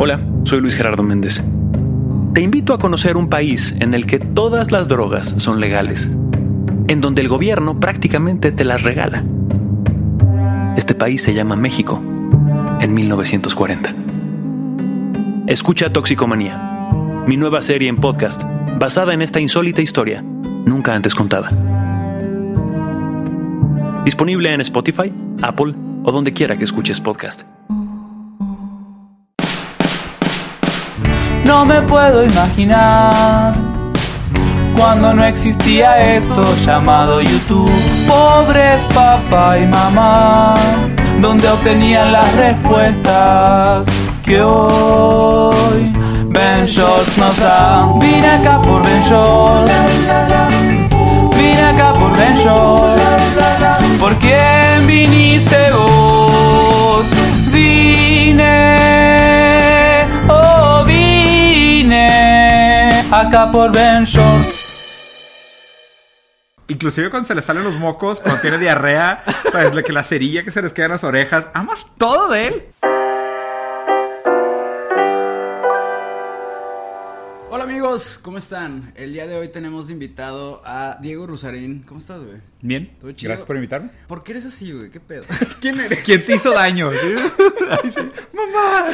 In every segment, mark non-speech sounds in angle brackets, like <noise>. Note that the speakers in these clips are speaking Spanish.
Hola, soy Luis Gerardo Méndez. Te invito a conocer un país en el que todas las drogas son legales, en donde el gobierno prácticamente te las regala. Este país se llama México, en 1940. Escucha Toxicomanía, mi nueva serie en podcast basada en esta insólita historia, nunca antes contada. Disponible en Spotify, Apple o donde quiera que escuches podcast. No me puedo imaginar cuando no existía esto llamado YouTube. Pobres papá y mamá, donde obtenían las respuestas que hoy Ben Shorts nos da. Vine acá por Ben Shorts. Vine acá por Ben Shorts. ¿Por quién viniste vos? Vine, acá por Ben Shorts. Inclusive cuando se le salen los mocos, cuando tiene diarrea, sabes, la que la cerilla que se les queda en las orejas, amas todo de él. Hola amigos, ¿cómo están? El día de hoy tenemos de invitado a Diego Rusarín. ¿Cómo estás, güey? Bien, ¿Todo chido? gracias por invitarme. ¿Por qué eres así, güey? ¿Qué pedo? <laughs> ¿Quién eres? ¿Quién te hizo daño? <laughs> ¿Sí? Ay, sí. ¡Mamá!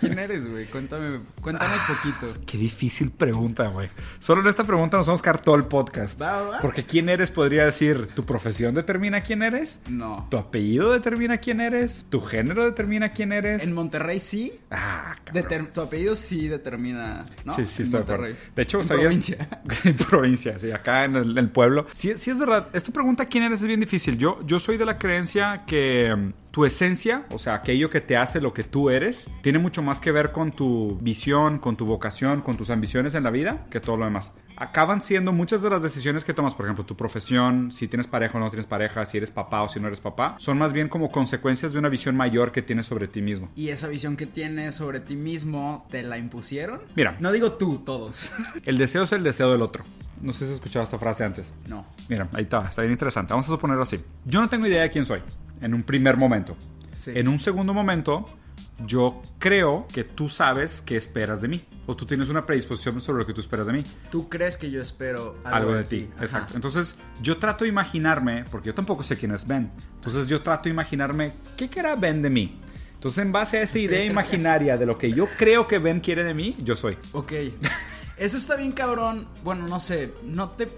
¿Quién eres, güey? Cuéntame, cuéntanos poquito. Qué difícil pregunta, güey. Solo en esta pregunta nos vamos a quedar todo el podcast. Va, va. Porque quién eres podría decir, ¿tu profesión determina quién eres? No. ¿Tu apellido determina quién eres? ¿Tu género determina quién eres? En Monterrey sí. Ah, cabrón. Tu apellido sí determina, ¿no? Sí, sí, En estoy de. Monterrey. De hecho, en ¿sabías? provincia. <laughs> en provincia, sí, acá en el, en el pueblo. Sí, sí es verdad. Esta pregunta, ¿quién eres? Es bien difícil. Yo, yo soy de la creencia que tu esencia, o sea, aquello que te hace lo que tú eres, tiene mucho más que ver con tu visión, con tu vocación, con tus ambiciones en la vida, que todo lo demás. Acaban siendo muchas de las decisiones que tomas, por ejemplo, tu profesión, si tienes pareja o no tienes pareja, si eres papá o si no eres papá, son más bien como consecuencias de una visión mayor que tienes sobre ti mismo. Y esa visión que tienes sobre ti mismo, ¿te la impusieron? Mira. No digo tú, todos. <laughs> El deseo es el deseo del otro. No sé si has escuchado esta frase antes. no. Mira, ahí está, está bien interesante. Vamos a suponerlo así. Yo no tengo idea de quién soy en un primer momento. Sí. En un segundo momento, yo creo que tú sabes qué esperas de mí. O tú tienes una predisposición sobre lo que tú esperas de mí. Tú crees que yo espero algo, Algo, de ti. Ajá. Exacto. Entonces, yo trato de imaginarme, porque yo tampoco sé quién es Ben. Entonces, yo trato de imaginarme qué querrá Ben de mí. Entonces, en base a esa idea <laughs> imaginaria de lo que yo creo que Ben quiere de mí, yo soy. Ok. Eso está bien cabrón. Bueno, no sé, ¿no te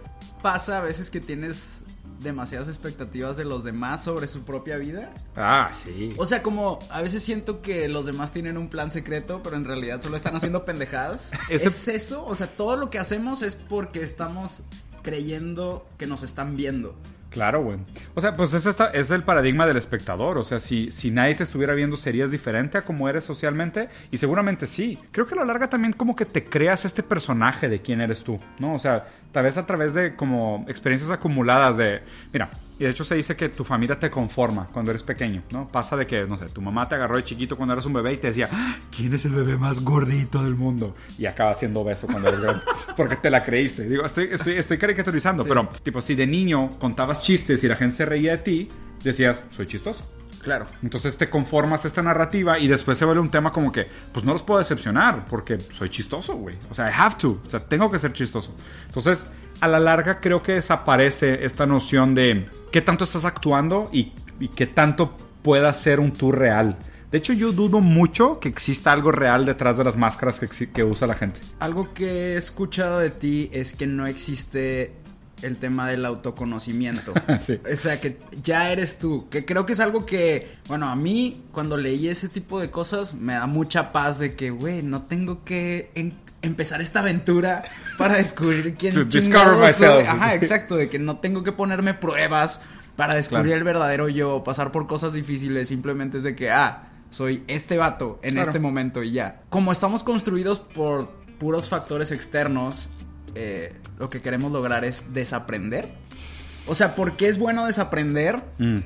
pasa a veces que tienes demasiadas expectativas de los demás sobre su propia vida? Ah, sí. O sea, como a veces siento que los demás tienen un plan secreto, pero en realidad solo están haciendo <laughs> pendejadas. Ese- ¿Es eso? O sea, todo lo que hacemos es porque estamos creyendo que nos están viendo. Claro, güey. O sea, pues es, esta, es el paradigma del espectador. O sea, si, si nadie te estuviera viendo, ¿serías diferente a como eres socialmente? Y seguramente sí. Creo que a la larga también como que te creas este personaje de quién eres tú, ¿no? O sea, tal vez a través de como experiencias acumuladas de... Mira, y de hecho se dice que tu familia te conforma cuando eres pequeño, ¿no? Pasa de que, no sé, tu mamá te agarró de chiquito cuando eras un bebé y te decía, "Ah, ¿quién es el bebé más gordito del mundo? Y acaba siendo obeso cuando eres grande. <laughs> Porque te la creíste. Digo, estoy, estoy, estoy caricaturizando, Sí. pero tipo, si de niño contabas chistes y la gente se reía de ti, decías, soy chistoso. Claro. Entonces te conformas esta narrativa y después se vuelve un tema como que, pues no los puedo decepcionar porque soy chistoso, güey. O sea, I have to. O sea, tengo que ser chistoso. Entonces, a la larga creo que desaparece esta noción de qué tanto estás actuando y, y qué tanto pueda ser un tú real. De hecho, yo dudo mucho que exista algo real detrás de las máscaras que, que usa la gente. Algo que he escuchado de ti es que no existe el tema del autoconocimiento. <laughs> Sí. O sea, que ya eres tú. Que creo que es algo que, bueno, a mí cuando leí ese tipo de cosas me da mucha paz de que, güey, no tengo que en- empezar esta aventura para descubrir quién <laughs> To discover soy. myself. Ajá, exacto, de que no tengo que ponerme pruebas para descubrir Claro. el verdadero yo, pasar por cosas difíciles, simplemente es de que, ah, soy este vato en Claro. este momento y ya. Como estamos construidos por puros factores externos, eh, lo que queremos lograr es desaprender. O sea, ¿por qué es bueno desaprender Mm.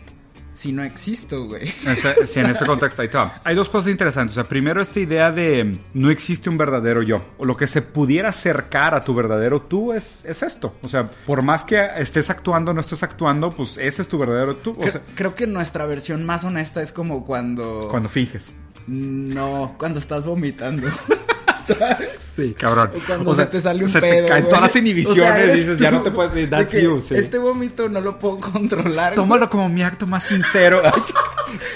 si no existo, güey? Ese- <laughs> sí, en ese contexto, ahí va. Hay dos cosas interesantes. O sea, primero esta idea de no existe un verdadero yo. O lo que se pudiera acercar a tu verdadero tú es, es esto. O sea, por más que estés actuando o no estés actuando, pues ese es tu verdadero tú. O Creo, sea, creo que nuestra versión más honesta es como cuando... cuando finges. No, cuando estás vomitando. <laughs> ¿Sabes? Sí, cabrón. O cuando O sea, se te sale un se te pedo. caen güey. todas las inhibiciones, O sea, dices, ya tú. no te puedes decir, De that's que you. sí. Este vómito no lo puedo <laughs> controlar. Tómalo como mi acto más sincero. <laughs>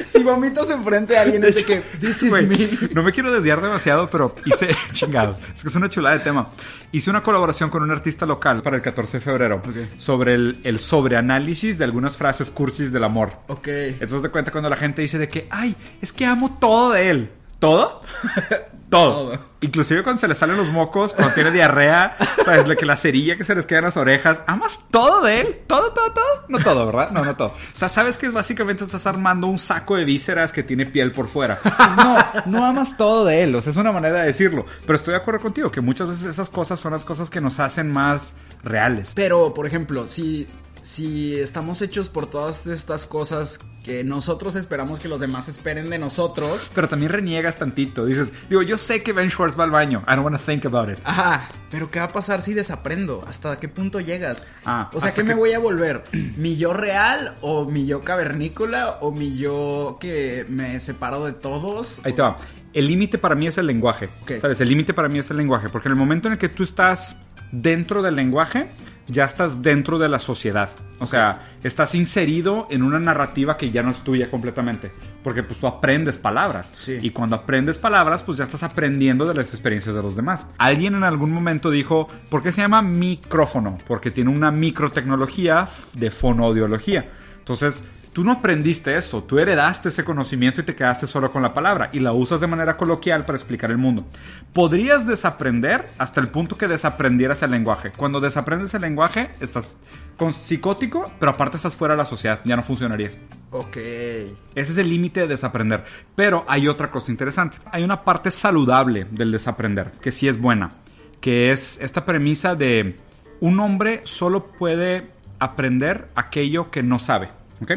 Si vomitas enfrente de alguien es de que, this is Güey, me. No me quiero desviar demasiado, pero hice <laughs> chingados. Es que es una chulada de tema. Hice una colaboración con un artista local para el 14 de febrero sobre el, el sobreanálisis de algunas frases cursis del amor. Ok. Entonces te cuenta cuando la gente dice de que, ay, es que amo todo de él. ¿Todo? <laughs> Todo. Todo. Inclusive cuando se le salen los mocos, cuando tiene diarrea, sabes, la que la cerilla que se les queda en las orejas. ¿Amas todo de él? ¿Todo, todo, todo? No todo, ¿verdad? No, no todo. O sea, sabes que básicamente estás armando un saco de vísceras que tiene piel por fuera. Pues no, no amas todo de él. O sea, es una manera de decirlo. Pero estoy de acuerdo contigo que muchas veces esas cosas son las cosas que nos hacen más reales. Pero, por ejemplo, si, si estamos hechos por todas estas cosas que nosotros esperamos que los demás esperen de nosotros. Pero también reniegas tantito. Dices, digo, yo sé que Ben Schwartz va al baño. I don't want to think about it. Ajá, pero ¿qué va a pasar si desaprendo? ¿Hasta qué punto llegas? Ah, o sea, ¿qué me voy a volver? <clears throat> ¿Mi yo real o mi yo cavernícola o mi yo que me separo de todos? Ahí te va. El límite para mí es el lenguaje. Ok. ¿Sabes? El límite para mí es el lenguaje. Porque en el momento en el que tú estás dentro del lenguaje, ya estás dentro de la sociedad. O sea, estás inserido en una narrativa que ya no es tuya completamente. Porque pues tú aprendes palabras. Sí. Y cuando aprendes palabras, pues ya estás aprendiendo de las experiencias de los demás. Alguien en algún momento dijo, ¿por qué se llama micrófono? Porque tiene una microtecnología de fonoaudiología. Entonces, tú no aprendiste eso, tú heredaste ese conocimiento y te quedaste solo con la palabra y la usas de manera coloquial para explicar el mundo. Podrías desaprender hasta el punto que desaprendieras el lenguaje. Cuando desaprendes el lenguaje, estás con psicótico, pero aparte estás fuera de la sociedad, ya no funcionarías. Ok. Ese es el límite de desaprender. Pero hay otra cosa interesante. Hay una parte saludable del desaprender, que sí es buena, que es esta premisa de un hombre solo puede aprender aquello que no sabe. ¿Ok?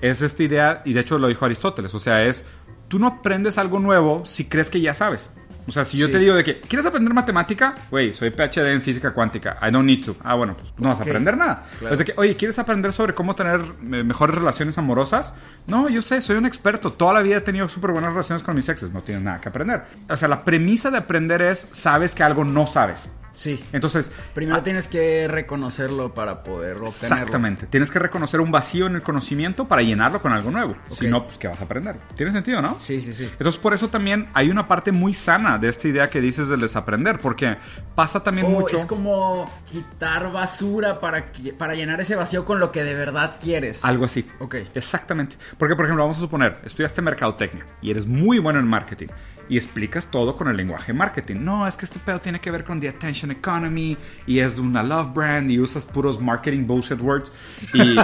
Es esta idea, y de hecho lo dijo Aristóteles, o sea, es, tú no aprendes algo nuevo si crees que ya sabes. O sea, si yo Sí. te digo de que, ¿quieres aprender matemática? Güey, soy PhD en física cuántica. I don't need to. Ah, bueno, pues no vas a aprender nada. Claro. Es de que, oye, ¿quieres aprender sobre cómo tener eh, mejores relaciones amorosas? No, yo sé, soy un experto. Toda la vida he tenido súper buenas relaciones con mis exes. No tienes nada que aprender. O sea, la premisa de aprender es, sabes que algo no sabes. Sí. Entonces, Primero ah, tienes que reconocerlo para poder obtenerlo. Exactamente. Tienes que reconocer un vacío en el conocimiento para llenarlo con algo nuevo. Ok. Si no, pues, ¿qué vas a aprender? ¿Tiene sentido, no? Sí, sí, sí. Entonces, por eso también hay una parte muy sana de esta idea que dices del desaprender, porque pasa también Oh, mucho. Es como quitar basura para, para llenar ese vacío con lo que de verdad quieres. Algo así. Ok. Exactamente. Porque, por ejemplo, vamos a suponer, estudiaste mercadotecnia y eres muy bueno en marketing y explicas todo con el lenguaje marketing. No, es que este pedo tiene que ver con the attention economy y es una love brand y usas puros marketing bullshit words. Y,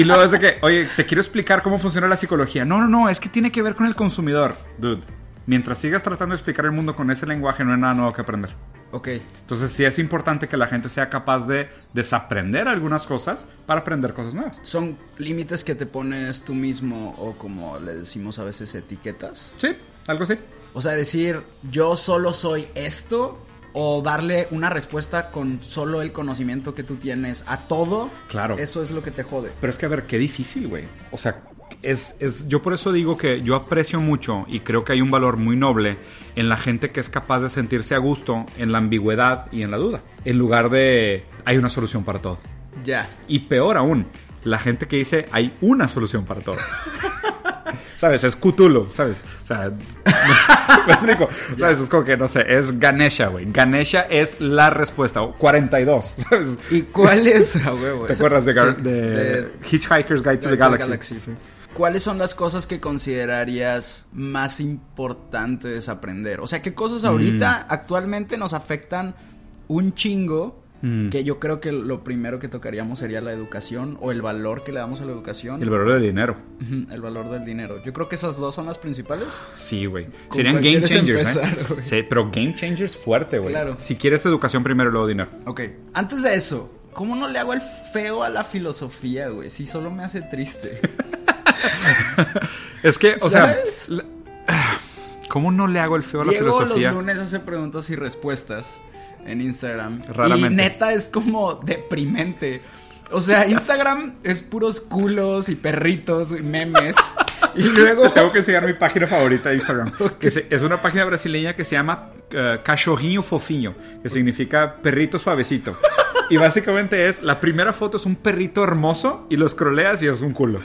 y luego es de que, oye, te quiero explicar cómo funciona la psicología. No, no, no, es que tiene que ver con el consumidor. Dude, mientras sigas tratando de explicar el mundo con ese lenguaje, no hay nada nuevo que aprender. Ok. Entonces sí es importante que la gente sea capaz de desaprender algunas cosas para aprender cosas nuevas. Son límites que te pones tú mismo o como le decimos a veces etiquetas. Sí, algo así. O sea, decir yo solo soy esto o darle una respuesta con solo el conocimiento que tú tienes a todo. Claro. Eso es lo que te jode. Pero es que, a ver, qué difícil, güey. O sea, es, es, yo por eso digo que yo aprecio mucho y creo que hay un valor muy noble en la gente que es capaz de sentirse a gusto en la ambigüedad y en la duda, en lugar de hay una solución para todo. Ya. Y peor aún, la gente que dice hay una solución para todo. <laughs> ¿Sabes? Es Cthulhu, ¿sabes? O sea, <laughs> me explico. ¿Sabes? Es como que, no sé, es Ganesha, güey. Ganesha es la respuesta. o 42, <laughs> ¿sabes? ¿Y cuál es a huevo? ¿Te acuerdas de, Gar- sí, de de- Hitchhiker's Guide to the Galaxy? ¿Cuáles son las cosas que considerarías más importantes aprender? O sea, ¿qué cosas ahorita Mm. actualmente nos afectan un chingo Mm. que yo creo que lo primero que tocaríamos sería la educación o el valor que le damos a la educación. El valor del dinero. El valor del dinero. Yo creo que esas dos son las principales. Sí, güey. ¿Con Serían game changers, empezar, ¿eh? Sí, pero game changers fuerte, güey. Claro. Si quieres educación primero luego dinero. Ok. Antes de eso, ¿cómo no le hago el feo a la filosofía, güey? Si solo me hace triste. <laughs> Es que, o ¿Sabes? sea, la- <sighs> ¿cómo no le hago el feo a la Diego filosofía? los lunes hace preguntas y respuestas en Instagram. Raramente. Y neta es como deprimente. O sea, <laughs> Instagram es puros culos y perritos y memes. y luego... <laughs> Tengo que enseñar mi página favorita de Instagram. <laughs> que es una página brasileña que se llama eh, Cachorrinho Fofinho, que significa perrito suavecito. Y básicamente es, la primera foto es un perrito hermoso y lo scrolleas y es un culo.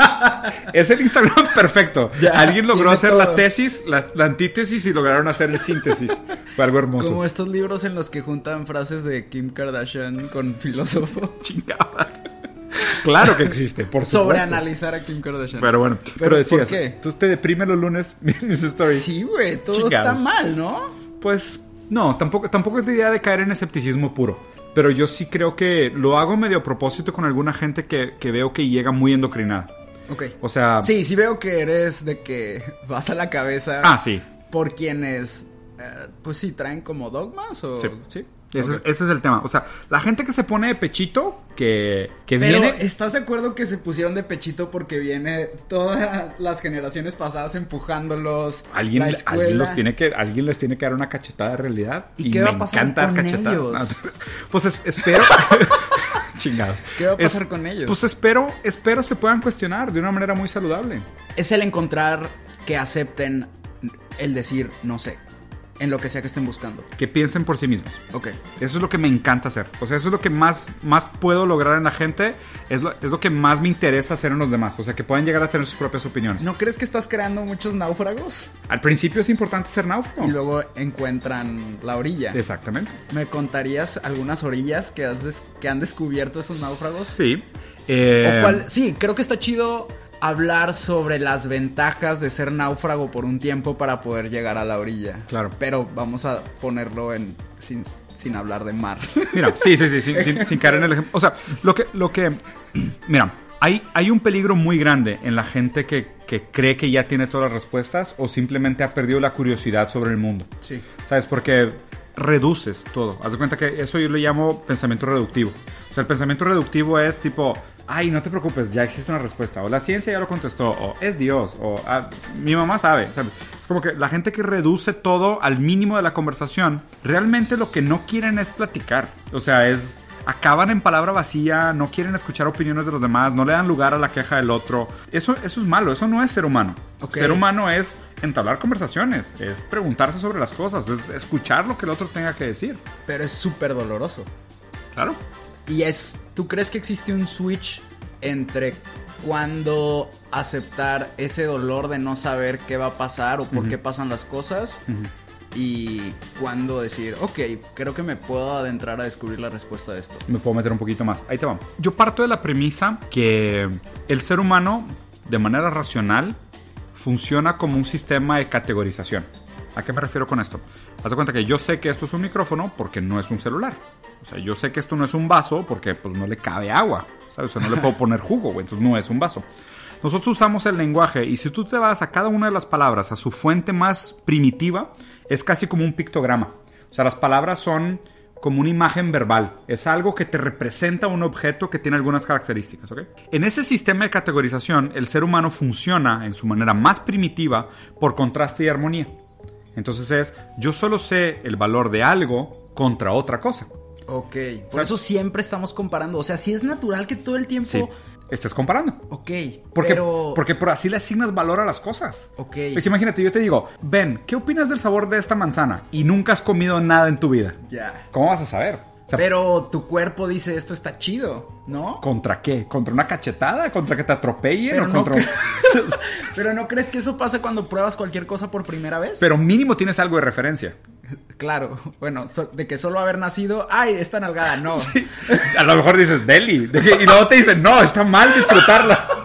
<laughs> es el Instagram perfecto. Ya, Alguien logró hacer todo. la tesis, la, la antítesis y lograron hacer el síntesis. Fue algo hermoso. Como estos libros en los que juntan frases de Kim Kardashian con filósofos. <laughs> Chingada. Claro que existe, por supuesto. Sobre analizar a Kim Kardashian. Pero bueno, pero, ¿Pero decías, por qué? ¿tú te deprime los lunes <laughs> mis stories? Sí, güey, todo Chingados. está mal, ¿no? Pues no, tampoco, tampoco es la idea de caer en escepticismo puro. Pero yo sí creo que lo hago medio a propósito con alguna gente que, que veo que llega muy endocrinada. Ok. O sea, Sí, sí veo que eres de que <laughs> vas a la cabeza ah, sí. por quienes, eh, pues sí, traen como dogmas o... Sí. Sí. Ese, es, ese es el tema. O sea, la gente que se pone de pechito, que, que Pero, viene. ¿estás de acuerdo que se pusieron de pechito porque viene todas las generaciones pasadas empujándolos? Alguien, la alguien, los tiene que, alguien les tiene que dar una cachetada de realidad. ¿Y qué va a pasar encanta dar cachetadas. ellos? <laughs> No, pues es- espero. <laughs> Chingados. ¿Qué va a pasar Es- con ellos? Pues espero, espero se puedan cuestionar de una manera muy saludable. Es el encontrar que acepten el decir no sé, en lo que sea que estén buscando. Que piensen por sí mismos. Ok. Eso es lo que me encanta hacer. O sea, eso es lo que más, más puedo lograr en la gente. Es lo, es lo que más me interesa hacer en los demás. O sea, que puedan llegar a tener sus propias opiniones. ¿No crees que estás creando muchos náufragos? Al principio es importante ser náufrago. Y luego encuentran la orilla. Exactamente. ¿Me contarías algunas orillas que, has que han descubierto esos náufragos? Sí. Eh, O cuál- sí, creo que está chido hablar sobre las ventajas de ser náufrago por un tiempo para poder llegar a la orilla. Claro. Pero vamos a ponerlo en sin, sin hablar de mar. <laughs> Mira, sí, sí, sí, sin, sin- sin caer en el ejemplo. O sea, lo que, lo que, <clears throat> mira, hay, hay un peligro muy grande en la gente que, que cree que ya tiene todas las respuestas o simplemente ha perdido la curiosidad sobre el mundo. Sí. ¿Sabes? Porque reduces todo. Haz de cuenta que eso yo le llamo pensamiento reductivo. O sea, el pensamiento reductivo es tipo, ay, no te preocupes, ya existe una respuesta. O la ciencia ya lo contestó. O es Dios. O "Ah, mi mamá sabe. ¿sabes? Es como que la gente que reduce todo al mínimo de la conversación, realmente lo que no quieren es platicar. O sea, es... Acaban en palabra vacía, no quieren escuchar opiniones de los demás, no le dan lugar a la queja del otro. Eso, eso es malo, eso no es ser humano. Ok. Ser humano es entablar conversaciones, es preguntarse sobre las cosas, es escuchar lo que el otro tenga que decir. Pero es súper doloroso. Claro. Y es, ¿tú crees que existe un switch entre cuando aceptar ese dolor de no saber qué va a pasar o por qué pasan las cosas? Y cuando decir, ok, creo que me puedo adentrar a descubrir la respuesta de esto. Me puedo meter un poquito más. Ahí te vamos. Yo parto de la premisa que el ser humano, de manera racional, funciona como un sistema de categorización. ¿A qué me refiero con esto? Haz de cuenta que yo sé que esto es un micrófono porque no es un celular. O sea, yo sé que esto no es un vaso porque pues no le cabe agua. ¿Sabes? O sea, no le puedo poner jugo, güey. Entonces no es un vaso. Nosotros usamos el lenguaje y si tú te vas a cada una de las palabras, a su fuente más primitiva, es casi como un pictograma. O sea, las palabras son como una imagen verbal. Es algo que te representa un objeto que tiene algunas características, ¿ok? En ese sistema de categorización, el ser humano funciona en su manera más primitiva por contraste y armonía. Entonces es, yo solo sé el valor de algo contra otra cosa. Ok. Por ¿Sabes? eso siempre estamos comparando. O sea, sí es natural que todo el tiempo... Sí, estés comparando. Ok. Porque, pero... porque por así le asignas valor a las cosas. Ok. Pues imagínate, yo te digo, Ben, ¿qué opinas del sabor de esta manzana? Y nunca has comido nada en tu vida. Ya. ¿Cómo vas a saber? O sea, Pero tu cuerpo dice esto está chido, ¿no? ¿Contra qué? ¿Contra una cachetada? ¿Contra que te atropellen? Pero ¿O no contra... <laughs> <laughs> Pero ¿no crees que eso pasa cuando pruebas cualquier cosa por primera vez? Pero mínimo tienes algo de referencia. Claro, <laughs> bueno, so- de que solo haber nacido, ay, esta nalgada, no. <laughs> A lo mejor dices deli. de que- y luego te dicen, no, está mal disfrutarla. <laughs>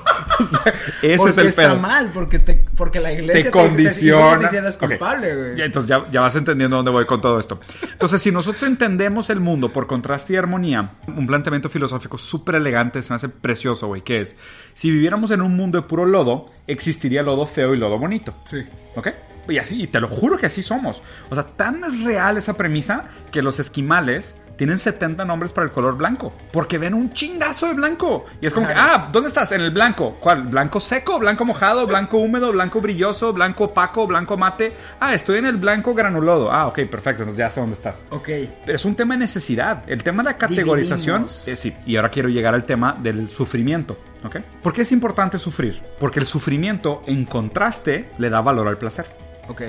Ese porque es el está pedo. mal, porque, te, porque la iglesia te condiciona. Te, te, te culpable, güey. Entonces ya, ya vas entendiendo dónde voy con todo esto. Entonces, si nosotros entendemos el mundo por contraste y armonía, un planteamiento filosófico súper elegante, se me hace precioso, güey, que es, si viviéramos en un mundo de puro lodo, existiría lodo feo y lodo bonito. Sí. ¿Ok? Y así, y te lo juro que así somos. O sea, tan es real esa premisa que los esquimales tienen 70 nombres para el color blanco. Porque ven un chingazo de blanco. Y es como que, Ajá. ah, ¿dónde estás? En el blanco. ¿Cuál? ¿Blanco seco? ¿Blanco mojado? ¿Blanco húmedo? ¿Blanco brilloso? ¿Blanco opaco? ¿Blanco mate? Ah, estoy en el blanco granulodo. Ah, ok, perfecto. Ya sé dónde estás. Ok. Pero es un tema de necesidad. El tema de la categorización. Eh, sí, y ahora quiero llegar al tema del sufrimiento. ¿Ok? ¿Por qué es importante sufrir? Porque el sufrimiento, en contraste, le da valor al placer. Ok.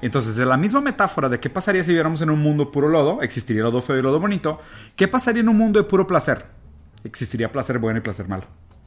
Entonces, de la misma metáfora de qué pasaría si viviéramos en un mundo puro lodo, existiría lodo feo y lodo bonito, ¿qué pasaría en un mundo de puro placer? Existiría placer bueno y placer malo.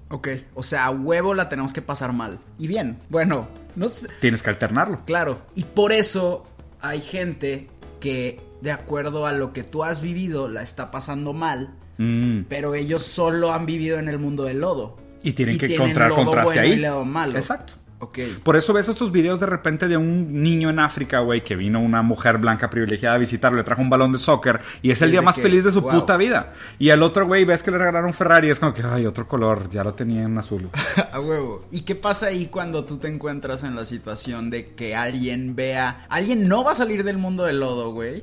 Ok. O sea, a huevo la tenemos que pasar mal. Y bien. Bueno, no sé. Tienes que alternarlo. Claro. Y por eso hay gente que, de acuerdo a lo que tú has vivido, la está pasando mal. Mm. Pero ellos solo han vivido en el mundo del lodo. Y tienen que tienen encontrar lodo contraste bueno ahí. Y lodo malo. Exacto. Ok. Por eso ves estos videos de repente de un niño en África, güey, que vino una mujer blanca privilegiada a visitarlo, le trajo un balón de soccer y es el día más que, feliz de su wow. puta vida. Y al otro, güey, ves que le regalaron Ferrari y es como que, ay, otro color, ya lo tenía en azul. <laughs> A huevo. ¿Y qué pasa ahí cuando tú te encuentras en la situación de que alguien vea... Alguien no va a salir del mundo del lodo, güey.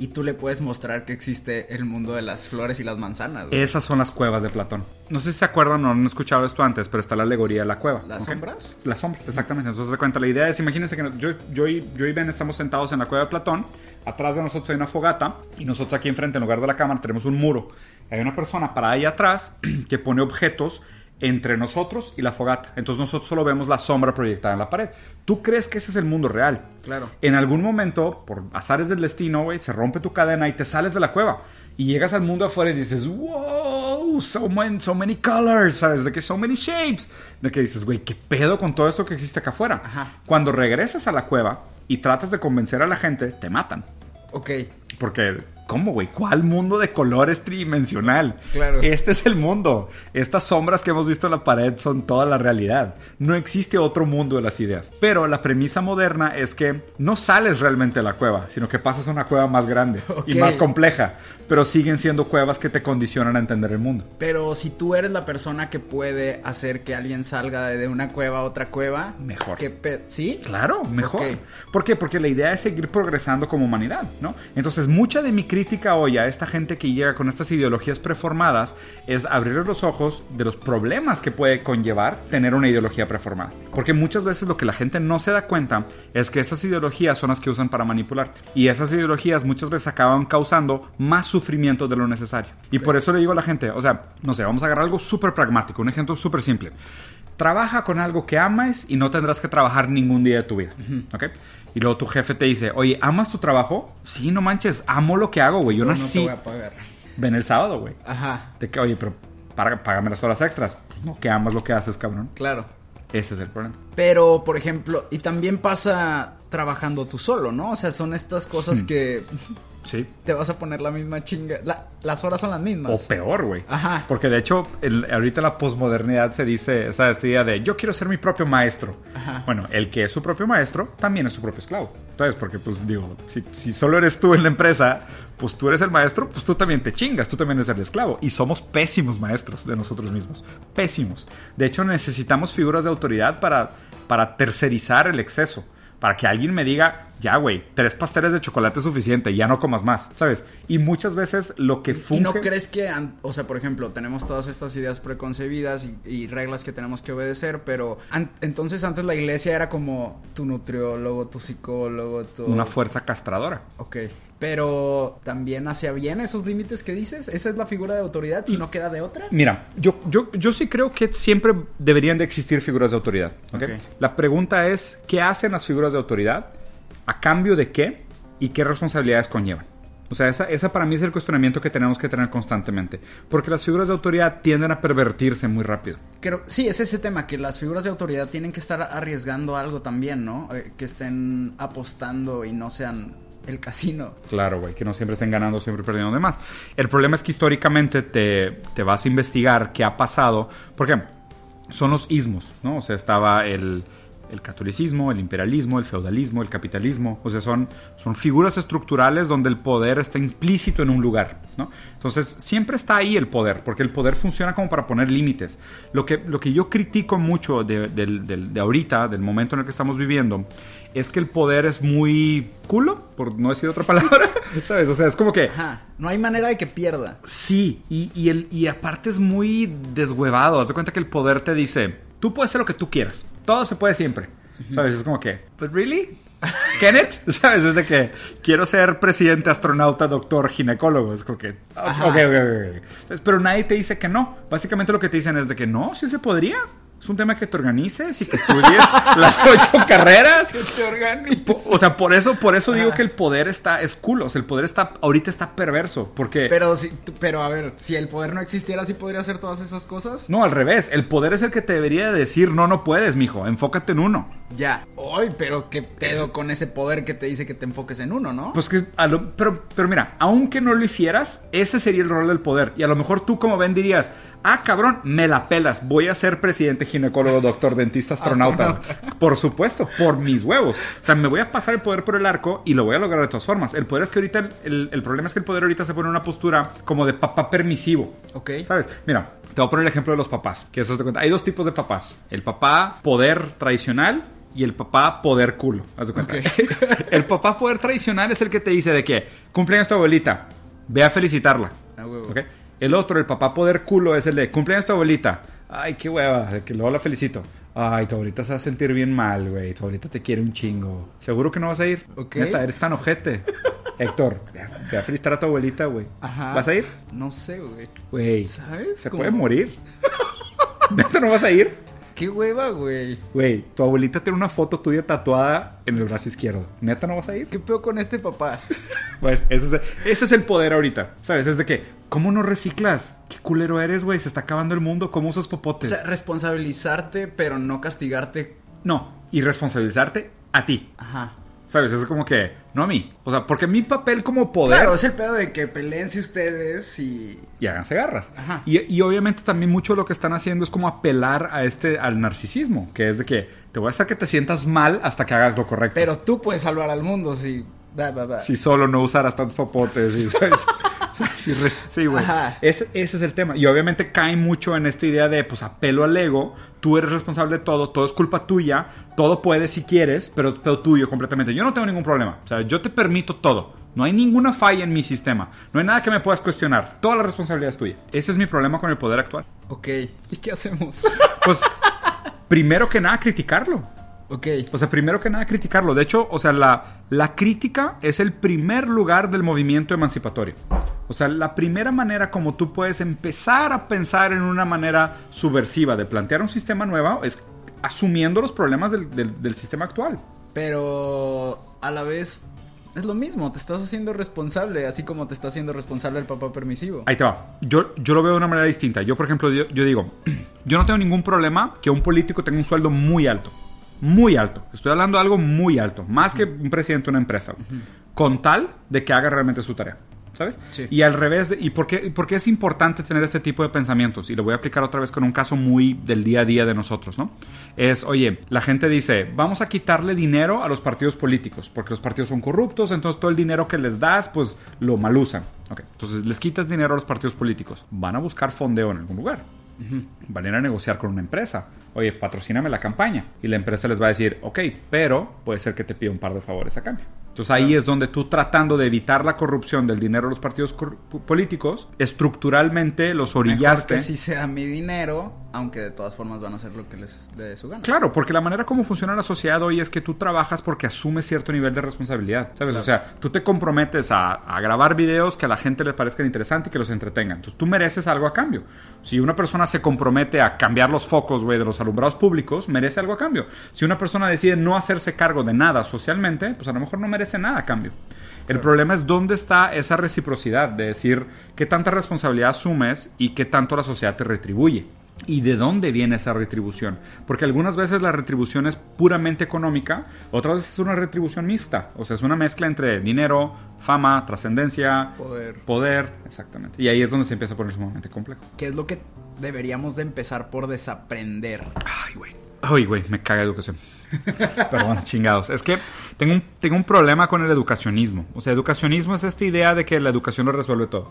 Y tú le puedes mostrar que existe el mundo de las flores y las manzanas. güey. Esas son las cuevas de Platón. No sé si se acuerdan o no han escuchado esto antes, pero está la alegoría de la cueva. ¿Las sombras? Las sombras, exactamente. Entonces, se cuenta, la idea es, imagínense que yo, yo, y, yo y Ben estamos sentados en la cueva de Platón, atrás de nosotros hay una fogata, y nosotros aquí enfrente, en lugar de la cámara, tenemos un muro. Hay una persona para ahí atrás <clears throat> que pone objetos entre nosotros y la fogata. Entonces nosotros solo vemos la sombra proyectada en la pared. ¿Tú crees que ese es el mundo real? Claro. En algún momento, por azares del destino, güey, se rompe tu cadena y te sales de la cueva. Y llegas al mundo afuera y dices, wow, so many, so many colors, ¿sabes? De que so many shapes. De que dices, güey, ¿qué pedo con todo esto que existe acá afuera? Ajá. Cuando regresas a la cueva y tratas de convencer a la gente, te matan. Ok. Porque, ¿cómo, güey? ¿Cuál mundo de colores tridimensional? Claro. Este es el mundo. Estas sombras que hemos visto en la pared son toda la realidad. No existe otro mundo de las ideas. Pero la premisa moderna es que no sales realmente de la cueva, sino que pasas a una cueva más grande <laughs> y más compleja. Pero siguen siendo cuevas que te condicionan a entender el mundo. Pero si tú eres la persona que puede hacer que alguien salga de una cueva a otra cueva... Mejor. ¿qué pe- ¿Sí? Claro, mejor. ¿Por qué? Porque la idea es seguir progresando como humanidad, ¿no? Entonces, mucha de mi crítica hoy a esta gente que llega con estas ideologías preformadas es abrirles los ojos de los problemas que puede conllevar tener una ideología preformada. Porque muchas veces lo que la gente no se da cuenta es que esas ideologías son las que usan para manipularte. Y esas ideologías muchas veces acaban causando más sufrimiento de lo necesario. Y por eso le digo a la gente, o sea, no sé, vamos a agarrar algo súper pragmático, un ejemplo súper simple. Trabaja con algo que ames y no tendrás que trabajar ningún día de tu vida. ¿Ok? Y luego tu jefe te dice, oye, ¿amas tu trabajo? Sí, no manches, amo lo que hago, güey. Yo Yo no te nací. voy a pagar. Ven el sábado, güey. Ajá. De que, oye, pero para- págame las horas extras. Pues no, que amas lo que haces, cabrón. Claro. Ese es el problema. Pero, por ejemplo, y también pasa trabajando tú solo, ¿no? O sea, son estas Hmm. cosas que Sí. te vas a poner la misma chinga. la- las horas son las O mismas. peor, güey. Ajá. Porque de hecho, el- ahorita la posmodernidad se dice, o esta idea de yo quiero ser mi propio maestro. Ajá. Bueno, el que es su propio maestro también es su propio esclavo. Entonces, porque pues digo, si, si solo eres tú en la empresa, pues tú eres el maestro, pues tú también te chingas, tú también eres el esclavo. Y somos pésimos maestros de nosotros mismos. Pésimos. De hecho, necesitamos figuras de autoridad para, para tercerizar el exceso. Para que alguien me diga, ya, güey, tres pasteles de chocolate es suficiente, ya no comas más, ¿sabes? Y muchas veces lo que ¿Y funge... no crees que, o sea, por ejemplo, tenemos todas estas ideas preconcebidas y, y reglas que tenemos que obedecer, pero an- entonces antes la iglesia era como tu nutriólogo, tu psicólogo, tu... Una fuerza castradora. Ok. Pero también hacia bien esos límites que dices. Esa es la figura de autoridad, si no queda de otra. Mira, yo, yo, yo sí creo que siempre deberían de existir figuras de autoridad. ¿ok? Ok. La pregunta es, ¿qué hacen las figuras de autoridad? ¿A cambio de qué? ¿Y qué responsabilidades conllevan? O sea, esa, esa para mí es el cuestionamiento que tenemos que tener constantemente. Porque las figuras de autoridad tienden a pervertirse muy rápido. Creo, sí, es ese tema, que las figuras de autoridad tienen que estar arriesgando algo también, ¿no? Eh, que estén apostando y no sean el casino. Claro, güey, que no siempre estén ganando, siempre perdiendo de más. El problema es que históricamente te, te vas a investigar qué ha pasado. Porque son los ismos, ¿no? O sea, estaba el, el catolicismo, el imperialismo, el feudalismo, el capitalismo. O sea, son, son figuras estructurales donde el poder está implícito en un lugar, ¿no? Entonces, siempre está ahí el poder, porque el poder funciona como para poner límites. Lo que, lo que yo critico mucho de, del- del- de ahorita, del momento en el que estamos viviendo, es que el poder es muy culo, por no decir otra palabra, <laughs> ¿sabes? O sea, es como que... Ajá. No hay manera de que pierda. Sí, y, y, el, y aparte es muy deshuevado. Haz de cuenta que el poder te dice, tú puedes hacer lo que tú quieras. Todo se puede siempre. ¿Sabes? Es como que, ¿but really? ¿Kenneth? <laughs> ¿Sabes? Es de que quiero ser presidente, astronauta, doctor, ginecólogo. Es como que, Ajá. ok, ok, ok. ok. Entonces, Pero nadie te dice que no. Básicamente lo que te dicen es de que no, sí se podría. Es un tema que te organices y que estudies <laughs> las ocho carreras. Se organiza. Po- O sea, por eso, por eso digo que el poder está, es culo. O sea, el poder está, ahorita está perverso. Porque... Pero, si, pero a ver, si el poder no existiera, ¿sí podría hacer todas esas cosas? No, al revés. El poder es el que te debería decir, no, no puedes, mijo. Enfócate en uno. Ya. Ay, pero qué pedo con ese poder que te dice que te enfoques en uno, ¿no? Pues que, a lo- pero, pero mira, aunque no lo hicieras, ese sería el rol del poder. Y a lo mejor tú como ven dirías, ah, cabrón, me la pelas. Voy a ser presidente, ginecólogo, doctor, dentista, astronauta. Por supuesto, por mis huevos. O sea, me voy a pasar el poder por el arco y lo voy a lograr de todas formas. El poder es que ahorita, el, el- el problema es que el poder ahorita se pone en una postura como de papá permisivo. Ok. ¿Sabes? Mira, te voy a poner el ejemplo de los papás. Que haz de cuenta. Hay dos tipos de papás. El papá poder tradicional y el papá poder culo. Haz de cuenta. el papá poder tradicional es el que te dice de que cumpleaños tu abuelita. Ve a felicitarla. A huevo. ¿Ok? El otro, el papá poder culo, es el de cumpleaños tu abuelita. Ay, qué hueva, que luego la felicito. Ay, tu abuelita se va a sentir bien mal, güey. Tu abuelita te quiere un chingo. ¿Seguro que no vas a ir? Ok. Neta, eres tan ojete. Héctor, ve a, ve a felicitar a tu abuelita, güey. Ajá. ¿Vas a ir? No sé, güey. Güey, ¿Sabes? Se puede morir. <laughs> ¿Neta no vas a ir? Qué hueva, güey. Güey, tu abuelita tiene una foto tuya tatuada en el brazo izquierdo. ¿Neta no vas a ir? ¿Qué pedo con este papá? <laughs> Pues ese es, ese es el poder ahorita. ¿Sabes? Es de que, ¿cómo no reciclas? ¿Qué culero eres, güey? Se está acabando el mundo. ¿Cómo usas O popotes? sea, responsabilizarte, pero no castigarte. no, y responsabilizarte a ti. Ajá. ¿Sabes? Es como que, no a mí. O sea, porque mi papel como poder... Claro, es el pedo de que peleense ustedes y. y háganse garras. Ajá. Y, y obviamente también mucho lo que están haciendo es como apelar a este, al narcisismo, que es de que te voy a hacer que te sientas mal hasta que hagas lo correcto. Pero tú puedes salvar al mundo si. Si solo no usaras tantos popotes y <laughs> ¿sabes? <laughs> Sí, sí, güey. Ese, ese es el tema. Y obviamente cae mucho en esta idea de, pues, apelo al ego. Tú eres responsable de todo, todo es culpa tuya, todo puedes si quieres, pero, pero tuyo completamente. Yo no tengo ningún problema. O sea, yo te permito todo. No hay ninguna falla en mi sistema. No hay nada que me puedas cuestionar. Toda la responsabilidad es tuya. Ese es mi problema con el poder actual. Ok. ¿Y qué hacemos? <laughs> Pues, primero que nada, criticarlo. ok. O sea, primero que nada, criticarlo. De hecho, o sea, la, la crítica es el primer lugar del movimiento emancipatorio. O sea, la primera manera como tú puedes empezar a pensar en una manera subversiva de plantear un sistema nuevo es asumiendo los problemas del, del- del sistema actual. Pero a la vez es lo mismo, te estás haciendo responsable, así como te está haciendo responsable el papá permisivo. Ahí te va. Yo, yo lo veo de una manera distinta. Yo, por ejemplo, yo, yo digo, <clears throat> yo no tengo ningún problema que un político tenga un sueldo muy alto. Muy alto. Estoy hablando de algo muy alto. Más que un presidente de una empresa. Con tal de que haga realmente su tarea. ¿Sabes? Sí. Y al revés, de- ¿y por qué, por qué es importante tener este tipo de pensamientos? Y lo voy a aplicar otra vez con un caso muy del día a día de nosotros, ¿no? Es, oye, la gente dice, vamos a quitarle dinero a los partidos políticos, porque los partidos son corruptos, entonces todo el dinero que les das, pues lo malusan. Entonces les quitas dinero a los partidos políticos. Van a buscar fondeo en algún lugar. Van a ir a negociar con una empresa. Oye, patrocíname la campaña. Y la empresa les va a decir, ok, pero puede ser que te pida un par de favores a cambio. Entonces ahí es donde tú tratando de evitar la corrupción del dinero de los partidos políticos, estructuralmente los Mejor orillaste. que sí sea mi dinero, aunque de todas formas van a hacer lo que les dé su gana. Claro, porque la manera como funciona la sociedad hoy es que tú trabajas porque asumes cierto nivel de responsabilidad, ¿sabes? O sea, tú te comprometes a, a grabar videos que a la gente le parezcan interesantes y que los entretengan. Entonces tú mereces algo a cambio. Si una persona se compromete a cambiar los focos, güey, de los alumbrados públicos, merece algo a cambio. Si una persona decide no hacerse cargo de nada socialmente, pues a lo mejor no merece nada a cambio. El problema es dónde está esa reciprocidad de decir qué tanta responsabilidad asumes y qué tanto la sociedad te retribuye. ¿Y de dónde viene esa retribución? Porque algunas veces la retribución es puramente económica, otras veces es una retribución mixta. O sea, es una mezcla entre dinero, fama, trascendencia, Poder. poder, exactamente. Y ahí es donde se empieza a poner sumamente complejo. ¿Qué es lo que deberíamos de empezar por desaprender? Ay, güey. Ay, güey, me caga educación. <laughs> Perdón, chingados. Es que tengo un, tengo un problema con el educacionismo. O sea, educacionismo es esta idea de que la educación lo resuelve todo.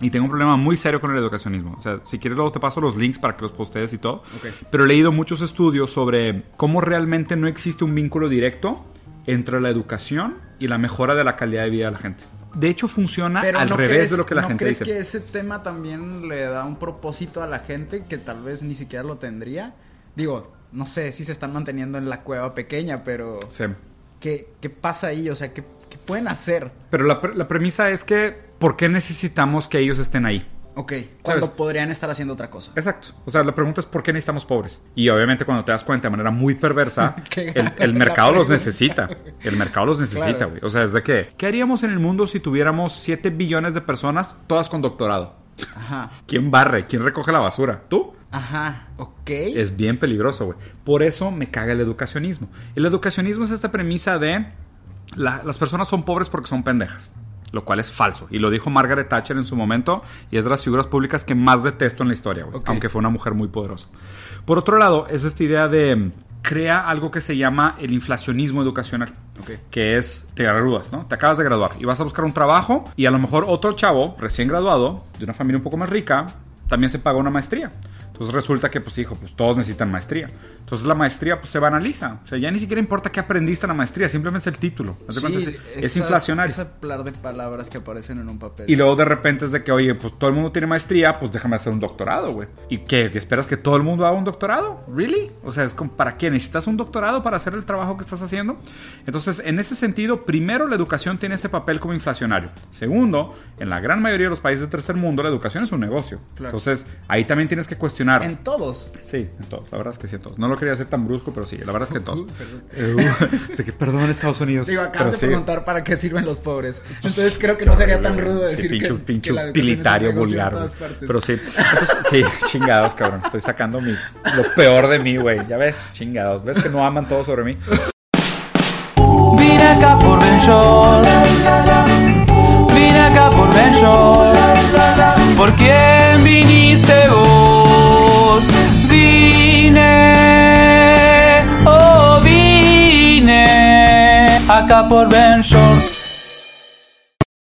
Y tengo un problema muy serio con el educacionismo. O sea, si quieres luego te paso los links para que los postees y todo. Ok. Pero he leído muchos estudios sobre cómo realmente no existe un vínculo directo entre la educación y la mejora de la calidad de vida de la gente. De hecho, funciona al ¿no revés crees- de lo que la ¿no gente crees dice. que ese tema también le da un propósito a la gente que tal vez ni siquiera lo tendría? Digo, no sé si se están manteniendo en la cueva pequeña, pero Sí. ¿qué, qué pasa ahí? O sea, ¿qué, qué pueden hacer? Pero la, la premisa es que, ¿por qué necesitamos que ellos estén ahí? Ok, cuando ¿Sabes? podrían estar haciendo otra cosa. Exacto. O sea, la pregunta es ¿por qué necesitamos pobres? Y obviamente cuando te das cuenta de manera muy perversa, <laughs> el, el <laughs> mercado los necesita. El mercado los necesita, Claro. güey. O sea, es de que, ¿qué haríamos en el mundo si tuviéramos 7 billones de personas, todas con doctorado? Ajá, ¿Quién barre? ¿Quién recoge la basura? ¿Tú? ajá, ok. Es bien peligroso, güey. Por eso me caga el educacionismo. El educacionismo es esta premisa de la- las personas son pobres porque son pendejas. Lo cual es falso. Y lo dijo Margaret Thatcher en su momento. Y es de las figuras públicas que más detesto en la historia, güey. Aunque fue una mujer muy poderosa. Por otro lado, es esta idea de mm, crea algo que se llama el inflacionismo educacional. Que es, te gradúas, ¿no? Te acabas de graduar y vas a buscar un trabajo y a lo mejor otro chavo recién graduado, de una familia un poco más rica, también se paga una maestría. Entonces resulta que, pues hijo, pues todos necesitan maestría. Entonces la maestría pues se banaliza. O sea, ya ni siquiera importa qué aprendiste en la maestría, simplemente es el título. Sí, es, es esas- inflacionario. Ese par de palabras que aparecen en un papel. Y luego de repente es de que, oye, pues todo el mundo tiene maestría, pues déjame hacer un doctorado, güey. ¿Y qué? ¿Que ¿Esperas que todo el mundo haga un doctorado? ¿Really? O sea, es como, ¿para qué? ¿Necesitas un doctorado para hacer el trabajo que estás haciendo? Entonces, en ese sentido, primero, la educación tiene ese papel como inflacionario. Segundo, en la gran mayoría de los países del tercer mundo, la educación es un negocio. Claro. Entonces, ahí también tienes que cuestionar. En todos. Sí, en todos. La verdad es que sí, en todos. No lo quería hacer tan brusco, pero sí, la verdad es que en todos. Eh, uh, de que perdón, Estados Unidos. Digo, acabas de sí. preguntar para qué sirven los pobres. Entonces creo que no sería tan rudo Sí, decir pinche, que, pinche que la educación utilitario en vulgar. todas. Pero sí. Entonces, sí, <laughs> chingados, cabrón. Estoy sacando mi, lo peor de mí, güey. Ya ves, chingados. ¿Ves que no aman todo sobre mí? Vine acá por Ben Shorts. Vine acá por Ben. ¿Por quién viniste vos? Vine, oh vine acá por Ben Shorts.